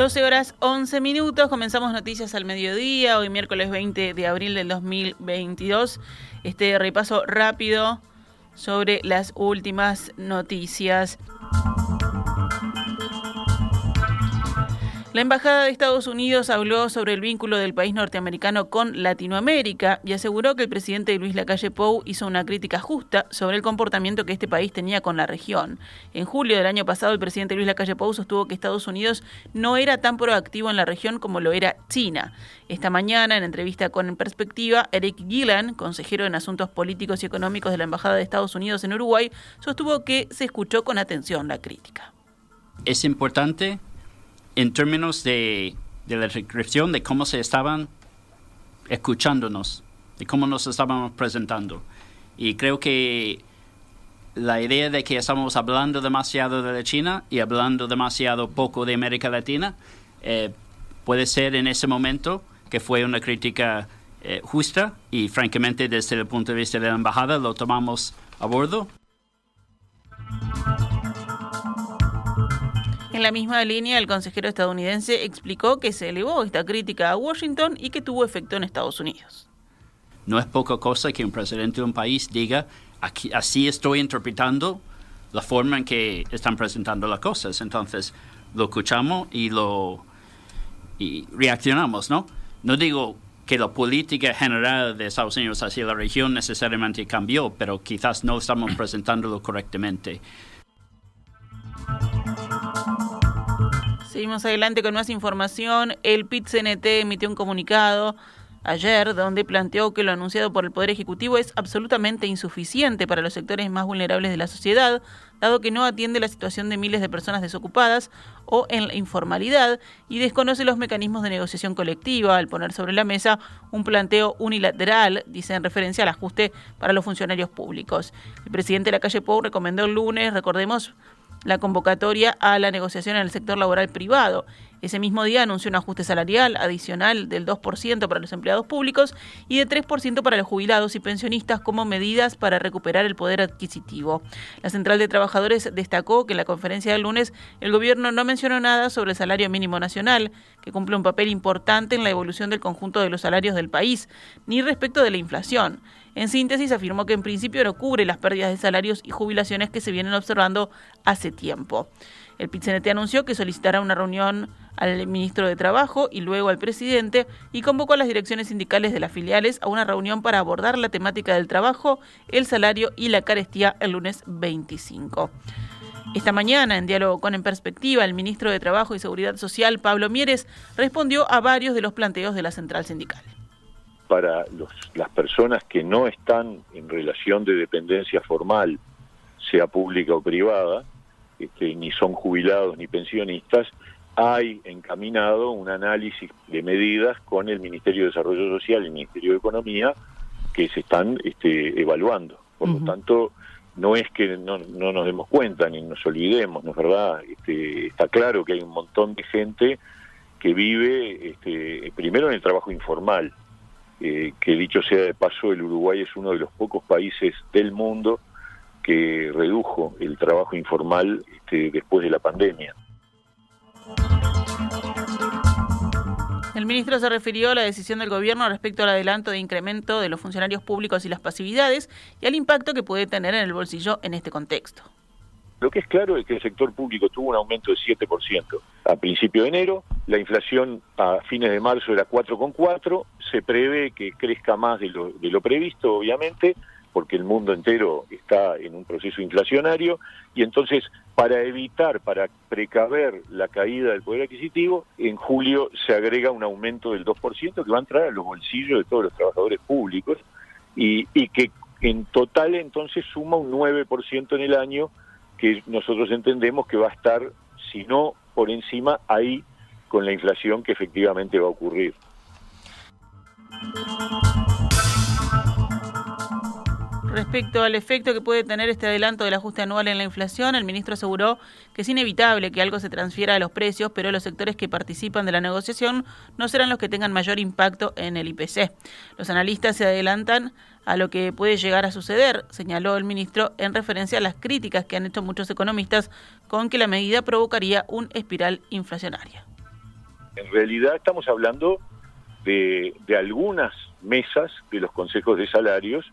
12 horas 11 minutos, comenzamos noticias al mediodía, hoy miércoles 20 de abril del 2022. Este repaso rápido sobre las últimas noticias. La Embajada de Estados Unidos habló sobre el vínculo del país norteamericano con Latinoamérica y aseguró que el presidente Luis Lacalle Pou hizo una crítica justa sobre el comportamiento que este país tenía con la región. En julio del año pasado, el presidente Luis Lacalle Pou sostuvo que Estados Unidos no era tan proactivo en la región como lo era China. Esta mañana, en entrevista con En Perspectiva, Eric Gillan, consejero en asuntos políticos y económicos de la Embajada de Estados Unidos en Uruguay, sostuvo que se escuchó con atención la crítica. Es importante en términos de, la descripción de cómo se estaban escuchándonos, de cómo nos estábamos presentando. Y creo que la idea de que estamos hablando demasiado de China y hablando demasiado poco de América Latina eh, puede ser en ese momento que fue una crítica eh, justa y francamente desde el punto de vista de la embajada lo tomamos a bordo. En la misma línea, el consejero estadounidense explicó que se elevó esta crítica a Washington y que tuvo efecto en Estados Unidos. No es poca cosa que un presidente de un país diga, aquí, así estoy interpretando la forma en que están presentando las cosas. Entonces, lo escuchamos y lo y reaccionamos, ¿no? No digo que la política general de Estados Unidos hacia la región necesariamente cambió, pero quizás no estamos presentándolo correctamente. Seguimos adelante con más información. El PIT-CNT emitió un comunicado ayer donde planteó que lo anunciado por el Poder Ejecutivo es absolutamente insuficiente para los sectores más vulnerables de la sociedad, dado que no atiende la situación de miles de personas desocupadas o en la informalidad y desconoce los mecanismos de negociación colectiva al poner sobre la mesa un planteo unilateral, dice en referencia al ajuste para los funcionarios públicos. El presidente de la calle Pou recomendó el lunes, recordemos, la convocatoria a la negociación en el sector laboral privado. Ese mismo día anunció un ajuste salarial adicional del 2% para los empleados públicos y de 3% para los jubilados y pensionistas como medidas para recuperar el poder adquisitivo. La Central de Trabajadores destacó que en la conferencia del lunes el gobierno no mencionó nada sobre el salario mínimo nacional, que cumple un papel importante en la evolución del conjunto de los salarios del país, ni respecto de la inflación. En síntesis, afirmó que en principio no cubre las pérdidas de salarios y jubilaciones que se vienen observando hace tiempo. El PITCNT anunció que solicitará una reunión al ministro de Trabajo y luego al presidente y convocó a las direcciones sindicales de las filiales a una reunión para abordar la temática del trabajo, el salario y la carestía el lunes 25. Esta mañana, en diálogo con En Perspectiva, el ministro de Trabajo y Seguridad Social, Pablo Mieres, respondió a varios de los planteos de la central sindical para las personas que no están en relación de dependencia formal, sea pública o privada, este, ni son jubilados ni pensionistas, hay encaminado un análisis de medidas con el Ministerio de Desarrollo Social y el Ministerio de Economía que se están este, evaluando. Por lo tanto, no es que no, nos demos cuenta ni nos olvidemos, ¿no es verdad? Este, está claro que hay un montón de gente que vive este, primero en el trabajo informal, eh, que dicho sea de paso, el Uruguay es uno de los pocos países del mundo que redujo el trabajo informal este, después de la pandemia. El ministro se refirió a la decisión del gobierno respecto al adelanto de incremento de los funcionarios públicos y las pasividades y al impacto que puede tener en el bolsillo en este contexto. Lo que es claro es que el sector público tuvo un aumento de 7% a principio de enero, la inflación a fines de marzo era 4,4, se prevé que crezca más de lo, de lo previsto, obviamente, porque el mundo entero está en un proceso inflacionario, y entonces para evitar, para precaver la caída del poder adquisitivo, en julio se agrega un aumento del 2% que va a entrar a los bolsillos de todos los trabajadores públicos y, y que en total entonces suma un 9% en el año que nosotros entendemos que va a estar, si no por encima, ahí con la inflación que efectivamente va a ocurrir. Respecto al efecto que puede tener este adelanto del ajuste anual en la inflación, el ministro aseguró que es inevitable que algo se transfiera a los precios, pero los sectores que participan de la negociación no serán los que tengan mayor impacto en el IPC. Los analistas se adelantan a lo que puede llegar a suceder, señaló el ministro en referencia a las críticas que han hecho muchos economistas con que la medida provocaría un espiral inflacionaria. En realidad estamos hablando de, algunas mesas de los consejos de salarios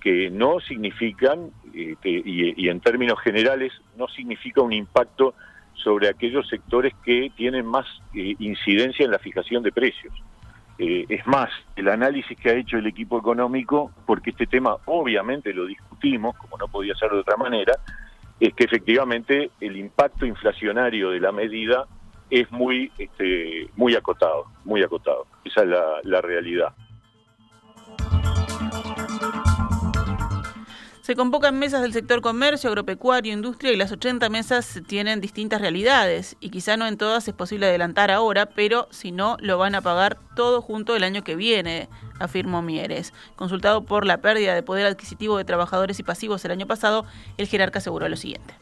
que no significan, este, y, en términos generales, no significa un impacto sobre aquellos sectores que tienen más eh, incidencia en la fijación de precios. Eh, es más, el análisis que ha hecho el equipo económico, porque este tema obviamente lo discutimos, como no podía ser de otra manera, es que efectivamente el impacto inflacionario de la medida es muy, este, muy acotado, muy acotado. Esa es la, la realidad. Se convocan mesas del sector comercio, agropecuario, industria y las 80 mesas tienen distintas realidades y quizá no en todas es posible adelantar ahora, pero si no lo van a pagar todo junto el año que viene, afirmó Mieres. Consultado por la pérdida de poder adquisitivo de trabajadores y pasivos el año pasado, el jerarca aseguró lo siguiente.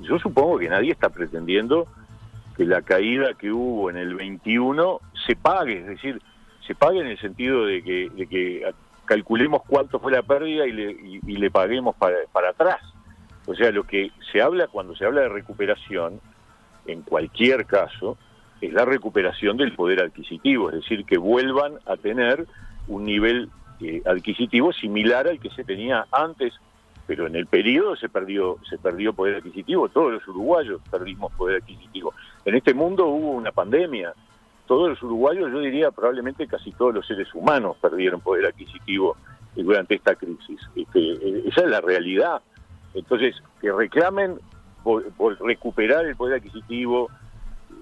Yo supongo que nadie está pretendiendo que la caída que hubo en el 21 se pague, es decir, se pague en el sentido de que, de que calculemos cuánto fue la pérdida y le, y, le paguemos para, para atrás. O sea, lo que se habla cuando se habla de recuperación, en cualquier caso, es la recuperación del poder adquisitivo, es decir, que vuelvan a tener un nivel eh, adquisitivo similar al que se tenía antes pero en el periodo se perdió se perdió poder adquisitivo, todos los uruguayos perdimos poder adquisitivo. En este mundo hubo una pandemia, todos los uruguayos, yo diría probablemente casi todos los seres humanos perdieron poder adquisitivo durante esta crisis. Este, eh, esa es la realidad. Entonces, que reclamen por, recuperar el poder adquisitivo,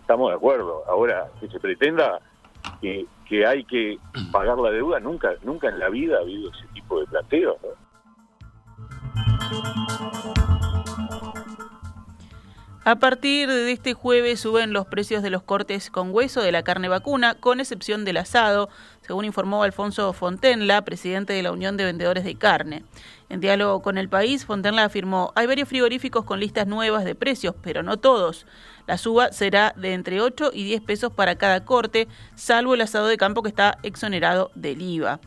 estamos de acuerdo. Ahora, que se pretenda que, que hay que pagar la deuda, nunca, nunca en la vida ha habido ese tipo de planteo. ¿no? A partir de este jueves suben los precios de los cortes con hueso de la carne vacuna, con excepción del asado, según informó Alfonso Fontenla, presidente de la Unión de Vendedores de Carne. En diálogo con el país, Fontenla afirmó, hay varios frigoríficos con listas nuevas de precios, pero no todos. La suba será de entre 8 y 10 pesos para cada corte, salvo el asado de campo que está exonerado del IVA.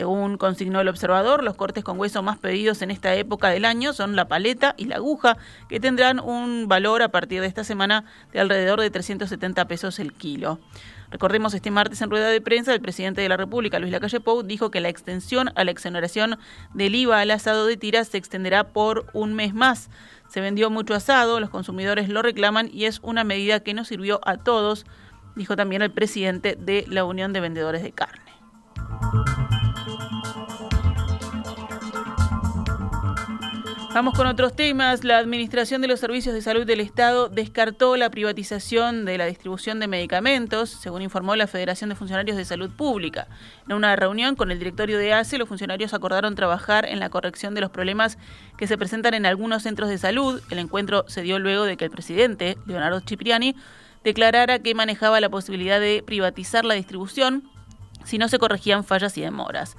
Según consignó el observador, los cortes con hueso más pedidos en esta época del año son la paleta y la aguja, que tendrán un valor a partir de esta semana de alrededor de 370 pesos el kilo. Recordemos, este martes en rueda de prensa, el presidente de la República, Luis Lacalle Pou, dijo que la extensión a la exoneración del IVA al asado de tiras se extenderá por un mes más. Se vendió mucho asado, los consumidores lo reclaman y es una medida que nos sirvió a todos, dijo también el presidente de la Unión de Vendedores de Carne. Vamos con otros temas. La Administración de los Servicios de Salud del Estado descartó la privatización de la distribución de medicamentos, según informó la Federación de Funcionarios de Salud Pública. En una reunión con el directorio de ACE, los funcionarios acordaron trabajar en la corrección de los problemas que se presentan en algunos centros de salud. El encuentro se dio luego de que el presidente, Leonardo Cipriani, declarara que manejaba la posibilidad de privatizar la distribución si no se corregían fallas y demoras.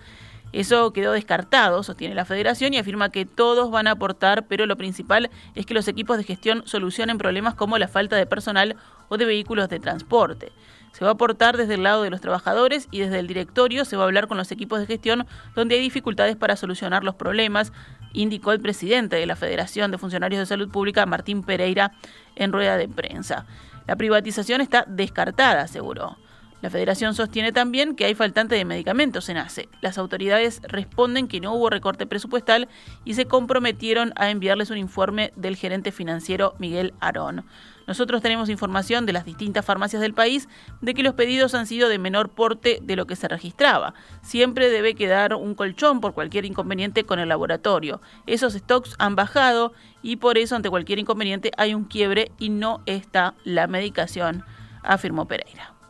Eso quedó descartado, sostiene la federación, y afirma que todos van a aportar, pero lo principal es que los equipos de gestión solucionen problemas como la falta de personal o de vehículos de transporte. Se va a aportar desde el lado de los trabajadores y desde el directorio se va a hablar con los equipos de gestión donde hay dificultades para solucionar los problemas, indicó el presidente de la Federación de Funcionarios de Salud Pública, Martín Pereira, en rueda de prensa. La privatización está descartada, aseguró. La federación sostiene también que hay faltante de medicamentos en ACE. Las autoridades responden que no hubo recorte presupuestal y se comprometieron a enviarles un informe del gerente financiero Miguel Arón. Nosotros tenemos información de las distintas farmacias del país de que los pedidos han sido de menor porte de lo que se registraba. Siempre debe quedar un colchón por cualquier inconveniente con el laboratorio. Esos stocks han bajado y por eso ante cualquier inconveniente hay un quiebre y no está la medicación, afirmó Pereira.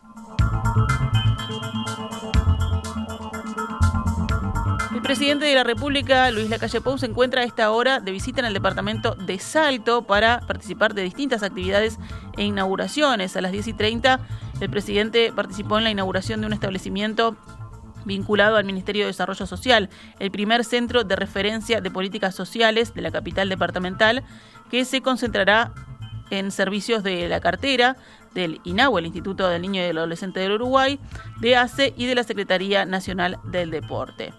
El presidente de la República, Luis Lacalle Pou, se encuentra a esta hora de visita en el departamento de Salto para participar de distintas actividades e inauguraciones. A las 10 y 30, el presidente participó en la inauguración de un establecimiento vinculado al Ministerio de Desarrollo Social, el primer centro de referencia de políticas sociales de la capital departamental, que se concentrará en servicios de la cartera del INAU, el Instituto del Niño y del Adolescente del Uruguay, de ACE y de la Secretaría Nacional del Deporte.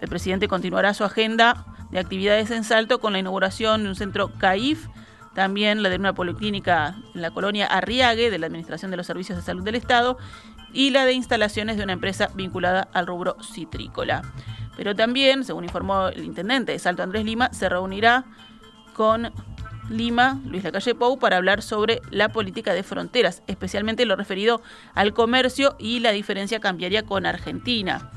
El presidente continuará su agenda de actividades en Salto con la inauguración de un centro CAIF también la de una policlínica en la colonia Arriague de la Administración de los Servicios de Salud del Estado y la de instalaciones de una empresa vinculada al rubro citrícola. Pero también, según informó el intendente de Salto Andrés Lima, se reunirá con Lima, Luis Lacalle Pou, para hablar sobre la política de fronteras, especialmente lo referido al comercio y la diferencia cambiaria con Argentina.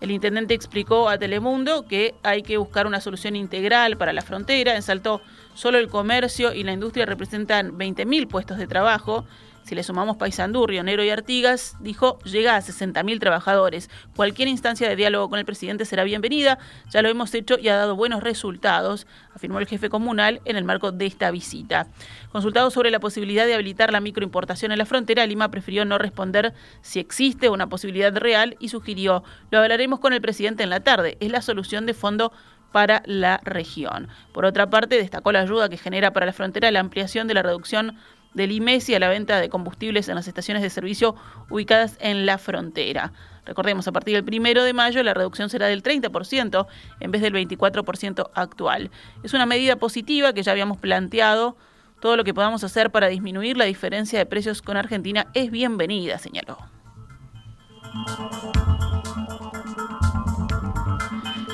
El intendente explicó a Telemundo que hay que buscar una solución integral para la frontera. En Salto, solo el comercio y la industria representan 20.000 puestos de trabajo si le sumamos Paysandú, Rionero y Artigas, dijo, llega a 60.000 trabajadores. Cualquier instancia de diálogo con el presidente será bienvenida. Ya lo hemos hecho y ha dado buenos resultados, afirmó el jefe comunal en el marco de esta visita. Consultado sobre la posibilidad de habilitar la microimportación en la frontera, Lima prefirió no responder si existe una posibilidad real y sugirió, lo hablaremos con el presidente en la tarde. Es la solución de fondo para la región. Por otra parte, destacó la ayuda que genera para la frontera la ampliación de la reducción del IMESI a la venta de combustibles en las estaciones de servicio ubicadas en la frontera. Recordemos, a partir del primero de mayo la reducción será del 30% en vez del 24% actual. Es una medida positiva que ya habíamos planteado. Todo lo que podamos hacer para disminuir la diferencia de precios con Argentina es bienvenida, señaló.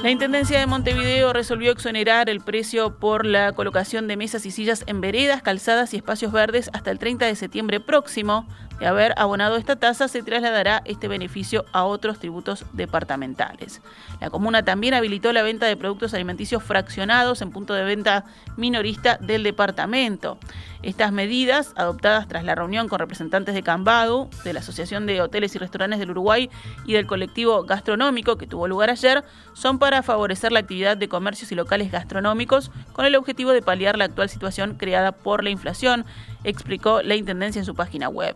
La Intendencia de Montevideo resolvió exonerar el precio por la colocación de mesas y sillas en veredas, calzadas y espacios verdes hasta el 30 de septiembre próximo. De haber abonado esta tasa, se trasladará este beneficio a otros tributos departamentales. La comuna también habilitó la venta de productos alimenticios fraccionados en punto de venta minorista del departamento. Estas medidas, adoptadas tras la reunión con representantes de Cambadu, de la Asociación de Hoteles y Restaurantes del Uruguay y del colectivo gastronómico que tuvo lugar ayer, son para favorecer la actividad de comercios y locales gastronómicos con el objetivo de paliar la actual situación creada por la inflación, explicó la Intendencia en su página web.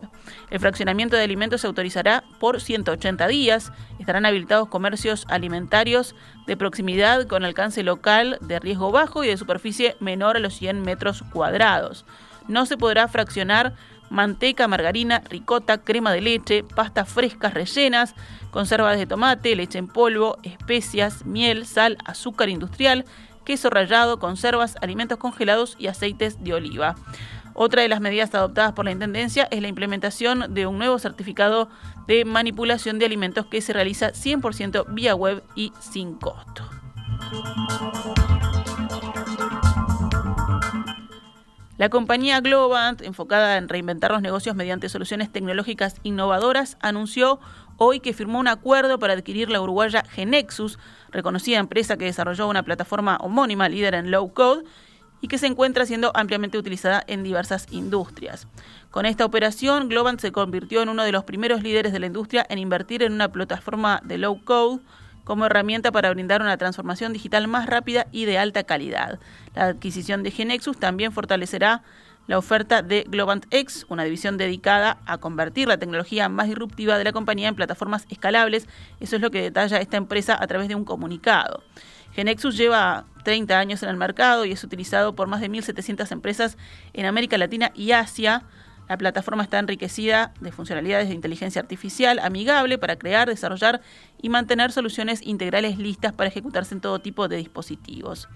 El fraccionamiento de alimentos se autorizará por 180 días. Estarán habilitados comercios alimentarios de proximidad con alcance local de riesgo bajo y de superficie menor a los 100 metros cuadrados. No se podrá fraccionar manteca, margarina, ricota, crema de leche, pastas frescas rellenas, conservas de tomate, leche en polvo, especias, miel, sal, azúcar industrial, queso rallado, conservas, alimentos congelados y aceites de oliva. Otra de las medidas adoptadas por la Intendencia es la implementación de un nuevo certificado de manipulación de alimentos que se realiza 100% vía web y sin costo. La compañía Globant, enfocada en reinventar los negocios mediante soluciones tecnológicas innovadoras, anunció hoy que firmó un acuerdo para adquirir la uruguaya Genexus, reconocida empresa que desarrolló una plataforma homónima líder en low code y que se encuentra siendo ampliamente utilizada en diversas industrias. Con esta operación, Globant se convirtió en uno de los primeros líderes de la industria en invertir en una plataforma de low code como herramienta para brindar una transformación digital más rápida y de alta calidad. La adquisición de Genexus también fortalecerá la oferta de Globant X, una división dedicada a convertir la tecnología más disruptiva de la compañía en plataformas escalables. Eso es lo que detalla esta empresa a través de un comunicado. Genexus lleva 30 años en el mercado y es utilizado por más de 1.700 empresas en América Latina y Asia. La plataforma está enriquecida de funcionalidades de inteligencia artificial amigable para crear, desarrollar y mantener soluciones integrales listas para ejecutarse en todo tipo de dispositivos.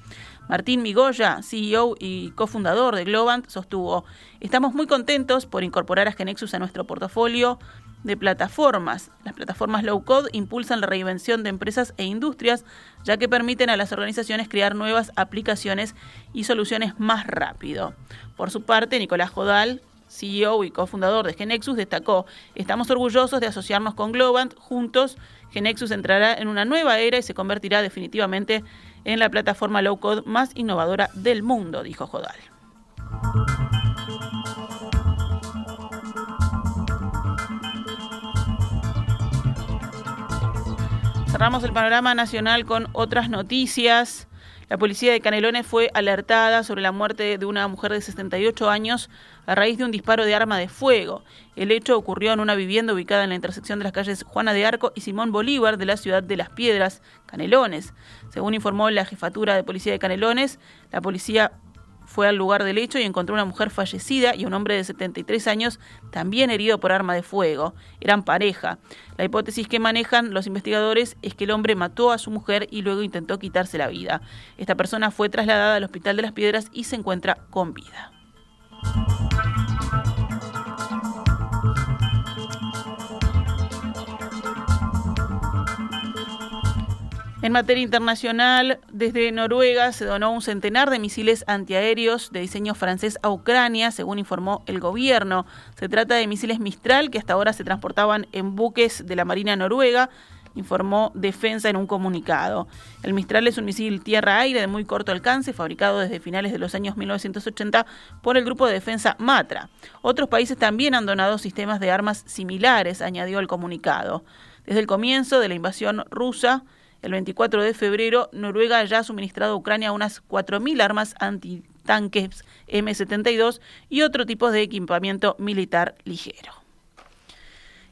Martín Migoya, CEO y cofundador de Globant, sostuvo, estamos muy contentos por incorporar a Genexus a nuestro portafolio de plataformas. Las plataformas low code impulsan la reinvención de empresas e industrias, ya que permiten a las organizaciones crear nuevas aplicaciones y soluciones más rápido. Por su parte, Nicolás Jodal, CEO y cofundador de Genexus, destacó, estamos orgullosos de asociarnos con Globant, juntos Genexus entrará en una nueva era y se convertirá definitivamente en la plataforma low code más innovadora del mundo, dijo Jodal. Cerramos el panorama nacional con otras noticias. La policía de Canelones fue alertada sobre la muerte de una mujer de 68 años a raíz de un disparo de arma de fuego. El hecho ocurrió en una vivienda ubicada en la intersección de las calles Juana de Arco y Simón Bolívar de la ciudad de Las Piedras, Canelones. Según informó la jefatura de policía de Canelones, la policía fue al lugar del hecho y encontró una mujer fallecida y un hombre de 73 años también herido por arma de fuego. Eran pareja. La hipótesis que manejan los investigadores es que el hombre mató a su mujer y luego intentó quitarse la vida. Esta persona fue trasladada al Hospital de las Piedras y se encuentra con vida. En materia internacional, desde Noruega se donó un centenar de misiles antiaéreos de diseño francés a Ucrania, según informó el gobierno. Se trata de misiles Mistral que hasta ahora se transportaban en buques de la Marina noruega, informó Defensa en un comunicado. El Mistral es un misil tierra-aire de muy corto alcance, fabricado desde finales de los años 1980 por el grupo de defensa Matra. Otros países también han donado sistemas de armas similares, añadió el comunicado. Desde el comienzo de la invasión rusa, el 24 de febrero, Noruega ya ha suministrado a Ucrania unas 4.000 armas antitanques M72 y otro tipo de equipamiento militar ligero.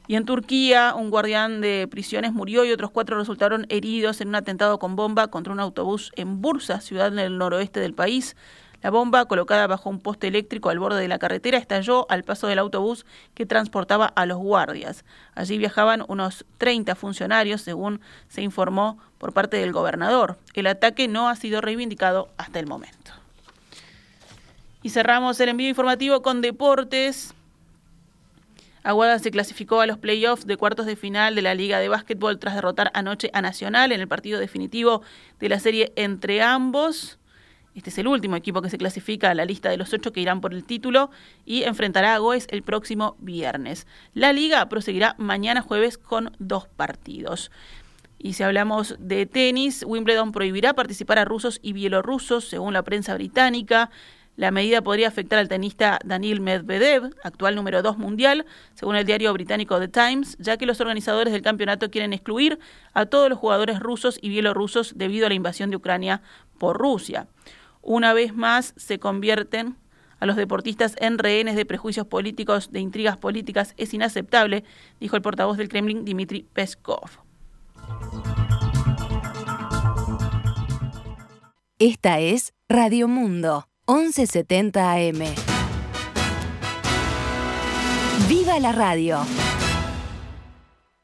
Y en Turquía, un guardián de prisiones murió y otros cuatro resultaron heridos en un atentado con bomba contra un autobús en Bursa, ciudad en el noroeste del país. La bomba, colocada bajo un poste eléctrico al borde de la carretera, estalló al paso del autobús que transportaba a los guardias. Allí viajaban unos 30 funcionarios, según se informó por parte del gobernador. El ataque no ha sido reivindicado hasta el momento. Y cerramos el envío informativo con deportes. Aguada se clasificó a los playoffs de cuartos de final de la Liga de Básquetbol tras derrotar anoche a Nacional en el partido definitivo de la serie entre ambos. Este es el último equipo que se clasifica a la lista de los ocho que irán por el título y enfrentará a Goes el próximo viernes. La liga proseguirá mañana jueves con dos partidos. Y si hablamos de tenis, Wimbledon prohibirá participar a rusos y bielorrusos, según la prensa británica. La medida podría afectar al tenista Daniil Medvedev, actual número 2 mundial, según el diario británico The Times, ya que los organizadores del campeonato quieren excluir a todos los jugadores rusos y bielorrusos debido a la invasión de Ucrania por Rusia una vez más se convierten a los deportistas en rehenes de prejuicios políticos, de intrigas políticas, es inaceptable, dijo el portavoz del Kremlin, Dmitry Peskov. Esta es Radio Mundo, 1170 AM. ¡Viva la radio!